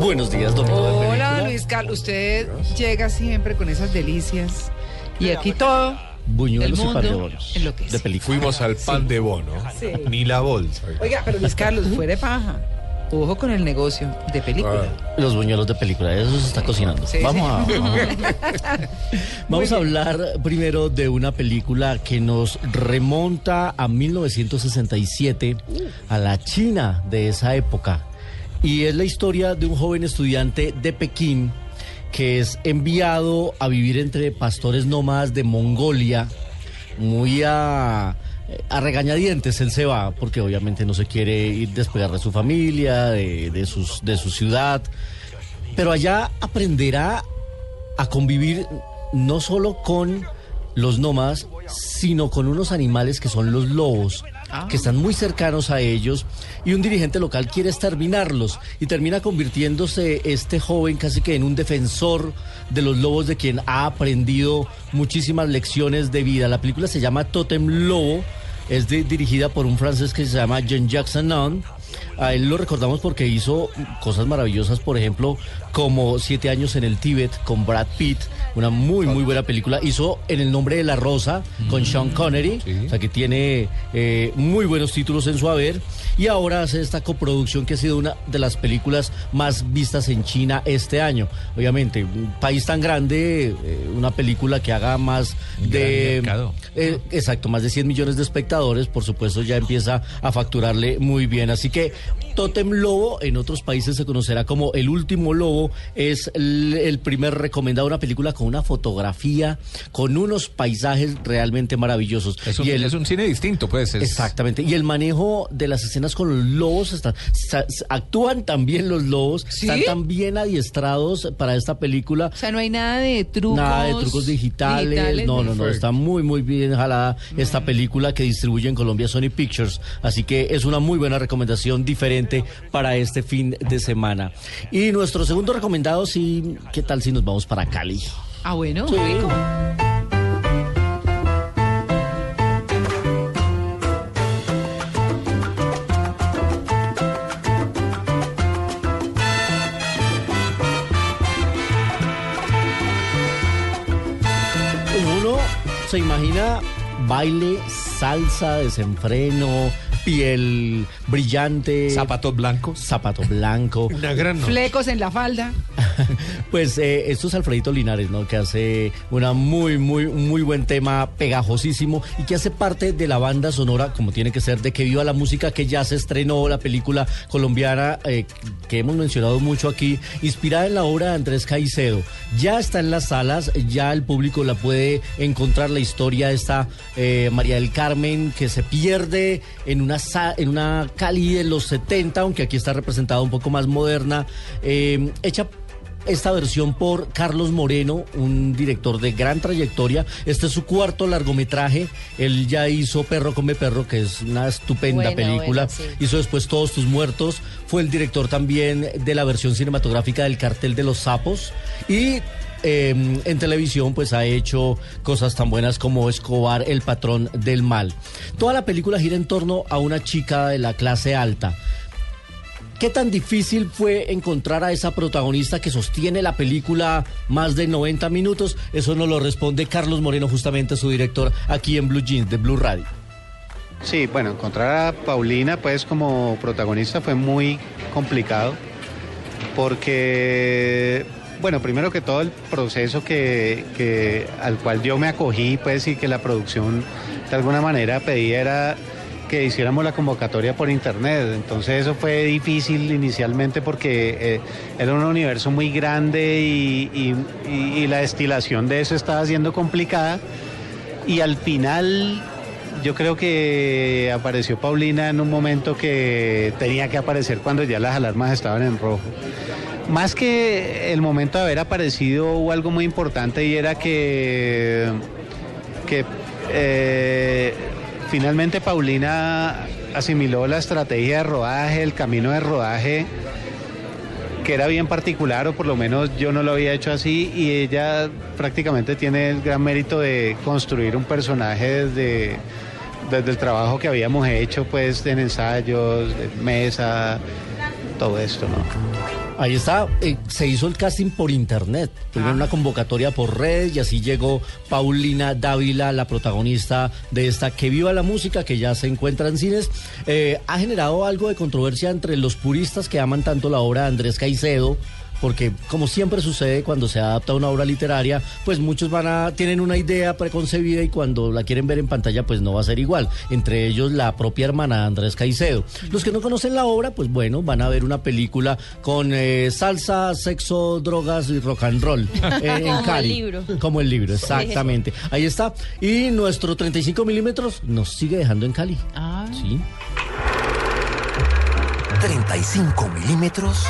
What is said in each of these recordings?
Buenos días, Domingo. de Hola. Luis Carlos. Usted llega siempre con esas delicias. Y aquí todo. Buñuelos el y pan de bonos. enloquece. De película. Fuimos al pan de bono, ni la bolsa. Oiga, pero Luis Carlos, fue de paja. Ojo con el negocio de película. Los buñuelos de película, eso se está cocinando. Sí, vamos sí. a, vamos a- vamos a hablar primero de una película que nos remonta a 1967, a la China de esa época. Y es la historia de un joven estudiante de Pekín que es enviado a vivir entre pastores nómadas de Mongolia, muy a, a regañadientes él se va, porque obviamente no se quiere ir despegar de su familia, de, de sus, de su ciudad, pero allá aprenderá a convivir no solo con los nómadas, sino con unos animales que son los lobos, que están muy cercanos a ellos, y un dirigente local quiere exterminarlos, y termina convirtiéndose este joven casi que en un defensor de los lobos de quien ha aprendido muchísimas lecciones de vida. La película se llama Totem Lobo, es de- dirigida por un francés que se llama Jean Jackson Nunn. A él lo recordamos porque hizo cosas maravillosas, por ejemplo, como Siete años en el Tíbet con Brad Pitt, una muy, muy buena película. Hizo En el nombre de la rosa con Sean Connery, Sí. o sea que tiene eh, muy buenos títulos en su haber. Y ahora hace esta coproducción que ha sido una de las películas más vistas en China este año. Obviamente, un país tan grande, eh, una película que haga más Un de... Eh, exacto, más de 100 millones de espectadores, por supuesto, ya empieza a facturarle muy bien. Así que Totem Lobo, en otros países se conocerá como El Último Lobo, es el, el primer recomendado, una película con una fotografía, con unos paisajes realmente maravillosos. Es un, Y el- es un cine distinto, pues. es- Exactamente. Y el manejo de las escenas con los lobos, está- sa- actúan también los lobos, ¿Sí? están tan bien adiestrados para esta película. O sea, no hay nada de trucos. Nada de trucos digitales. no, no, no. Está muy, muy bien jalada esta película que distribuye en Colombia Sony Pictures. Así que es una muy buena recomendación diferente para este fin de semana. Y nuestro segundo recomendado, sí, ¿qué tal si nos vamos para Cali? Ah, bueno, Sí. rico. Uno se imagina baile, salsa, desenfreno, piel brillante. Zapatos blancos. Zapato blanco. Una gran noche. Flecos en la falda. Pues eh, esto es Alfredito Linares, ¿no? Que hace una muy, muy, muy buen tema, pegajosísimo y que hace parte de la banda sonora, como tiene que ser, de que viva la música que ya se estrenó, la película colombiana eh, que hemos mencionado mucho aquí, inspirada en la obra de Andrés Caicedo. Ya está en las salas, ya el público la puede encontrar la historia de esta eh, María del Carmen que se pierde en una, en una Cali de los 70, aunque aquí está representada un poco más moderna, eh, hecha esta versión por Carlos Moreno, un director de gran trayectoria. Este es su cuarto largometraje. Él ya hizo Perro come perro, que es una estupenda película. sí. Hizo después Todos tus muertos. Fue el director también de la versión cinematográfica del Cartel de los Sapos. Y eh, en televisión pues ha hecho cosas tan buenas como Escobar, el patrón del mal. Toda la película gira en torno a una chica de la clase alta. ¿Qué tan difícil fue encontrar a esa protagonista que sostiene la película más de 90 minutos? Eso nos lo responde Carlos Moreno, justamente su director aquí en Blue Jeans de Blue Radio. Sí, bueno, encontrar a Paulina pues como protagonista fue muy complicado porque, bueno, primero que todo el proceso que, al cual yo me acogí pues y que la producción de alguna manera pedía que hiciéramos la convocatoria por internet. Entonces eso fue difícil inicialmente porque eh, era un universo muy grande y la destilación de eso estaba siendo complicada. Y al final yo creo que apareció Paulina en un momento que tenía que aparecer cuando ya las alarmas estaban en rojo. Más que el momento de haber aparecido hubo algo muy importante y era que, eh, finalmente Paulina asimiló la estrategia de rodaje, el camino de rodaje que era bien particular o por lo menos yo no lo había hecho así y ella prácticamente tiene el gran mérito de construir un personaje desde, desde el trabajo que habíamos hecho pues en ensayos, mesa, todo esto, ¿no? Ahí está, eh, se hizo el casting por internet, primero una convocatoria por red y así llegó Paulina Dávila, la protagonista de esta Que Viva la Música, que ya se encuentra en cines. Eh, ha generado algo de controversia entre los puristas que aman tanto la obra de Andrés Caicedo, porque como siempre sucede cuando se adapta una obra literaria, pues muchos van a tienen una idea preconcebida y cuando la quieren ver en pantalla pues no va a ser igual, entre ellos la propia hermana Andrés Caicedo. Los que no conocen la obra, pues bueno, van a ver una película con eh, salsa, sexo, drogas y rock and roll eh, en Como Cali. el libro. Como el libro, exactamente. Ahí está. Y nuestro 35 milímetros nos sigue dejando en Cali. Ah. Sí. 35 milímetros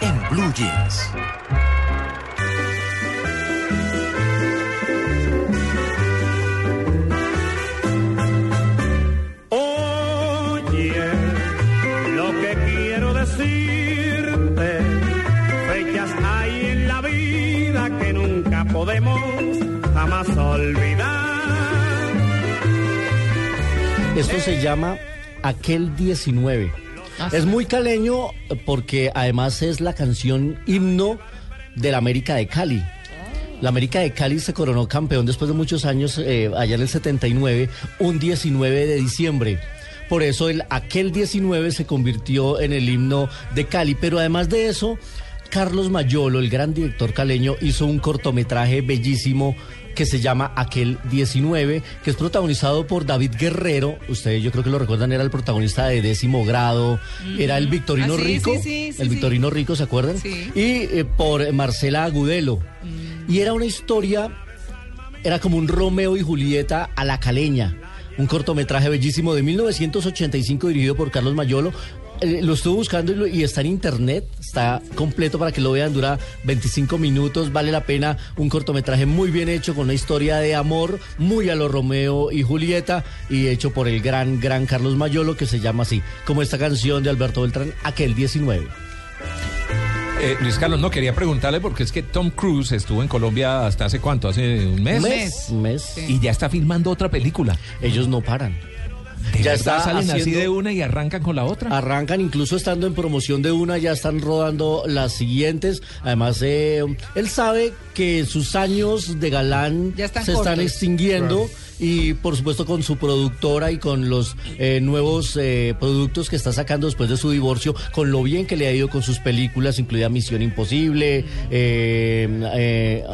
en Blue Jeans. Oye, lo que quiero decirte, fechas hay en la vida que nunca podemos jamás olvidar. Esto se llama Aquel 19. Es muy caleño porque además es la canción himno de la América de Cali. La América de Cali se coronó campeón después de muchos años, eh, allá en el 79, un 19 de diciembre. Por eso el aquel 19 se convirtió en el himno de Cali. Pero además de eso, Carlos Mayolo, el gran director caleño, hizo un cortometraje bellísimo que se llama Aquel 19, que es protagonizado por David Guerrero. Ustedes yo creo que lo recuerdan, era el protagonista de Décimo Grado, era el Victorino Ah, sí, Rico, sí, sí, sí, el. Victorino Rico, ¿se acuerdan? Sí. Y eh, por Marcela Agudelo. Y era una historia, era como un Romeo y Julieta a la caleña. Un cortometraje bellísimo de 1985 dirigido por Carlos Mayolo. Eh, lo estuve buscando y, lo- y está en internet, está completo para que lo vean, dura 25 minutos, vale la pena, un cortometraje muy bien hecho con una historia de amor, muy a lo Romeo y Julieta y hecho por el gran, gran Carlos Mayolo que se llama así, como esta canción de Alberto Beltrán, aquel 19. Eh, Luis Carlos, no quería preguntarle porque es que Tom Cruise estuvo en Colombia hasta hace cuánto, hace un mes. Un mes, un mes. Y ya está filmando otra película. Ellos no paran. ¿De Ya está salen así haciendo- de una y arrancan con la otra. Arrancan incluso estando en promoción de una, ya están rodando las siguientes. Además, eh, él sabe que sus años de galán Ya están se están extinguiendo y por supuesto con su productora y con los eh, nuevos eh, productos que está sacando después de su divorcio, con lo bien que le ha ido con sus películas, incluida Misión Imposible, eh, eh,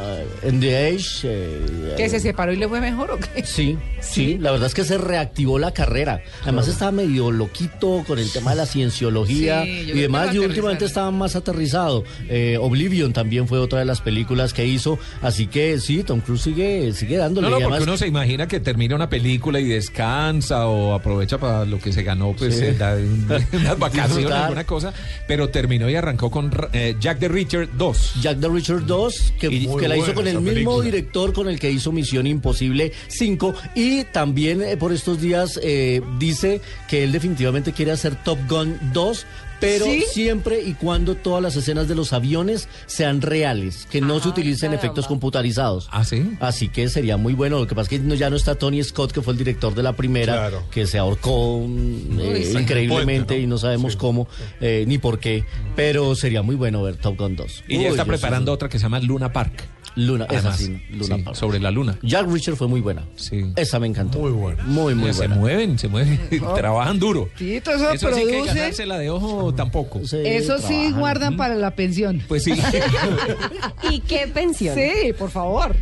uh, the Age. eh, ¿Que se separó y le fue mejor o qué? Sí, sí, la verdad es que se reactivó la carrera. Además estaba medio loquito con el tema de la cienciología Sí, y demás, y últimamente estaba más aterrizado. Eh, Oblivion también fue otra de las películas que hizo, así que sí, Tom Cruise sigue, sigue dándole. No, no, y porque además- uno se imagina que termina una película y descansa o aprovecha para lo que se ganó, pues Sí. eh, unas vacaciones, alguna cosa, pero terminó y arrancó con eh, Jack the Richard 2. Jack the Richard 2, que, Y- que la hizo con el esa mismo película. director con el que hizo Misión Imposible 5 y también eh, por estos días eh, dice que él definitivamente quiere hacer Top Gun 2. Pero ¿Sí? siempre y cuando todas las escenas de los aviones sean reales, que no se utilicen caramba. efectos computarizados. ¿Ah, sí? Así que sería muy bueno. Lo que pasa es que no- ya no está Tony Scott, que fue el director de la primera, Claro. que se ahorcó mm, eh, sí. increíblemente Puente, ¿no? y no sabemos cómo eh, ni por qué. Pero sería muy bueno ver Top Gun 2. Y ya está preparando sí- otra que se llama Luna Park. Luna, esa Además, sí, Luna sí, Park. sobre la luna. Jack Richard fue muy buena. Sí. Esa me encantó. Muy buena. Muy, muy Ya Se buena. mueven, se mueven, trabajan duro. Tito, eso, Eso sí que ganársela de ojo tampoco. Sí, Eso sí trabajan. guardan para la pensión. Pues sí. ¿Y qué pensión? Sí, por favor.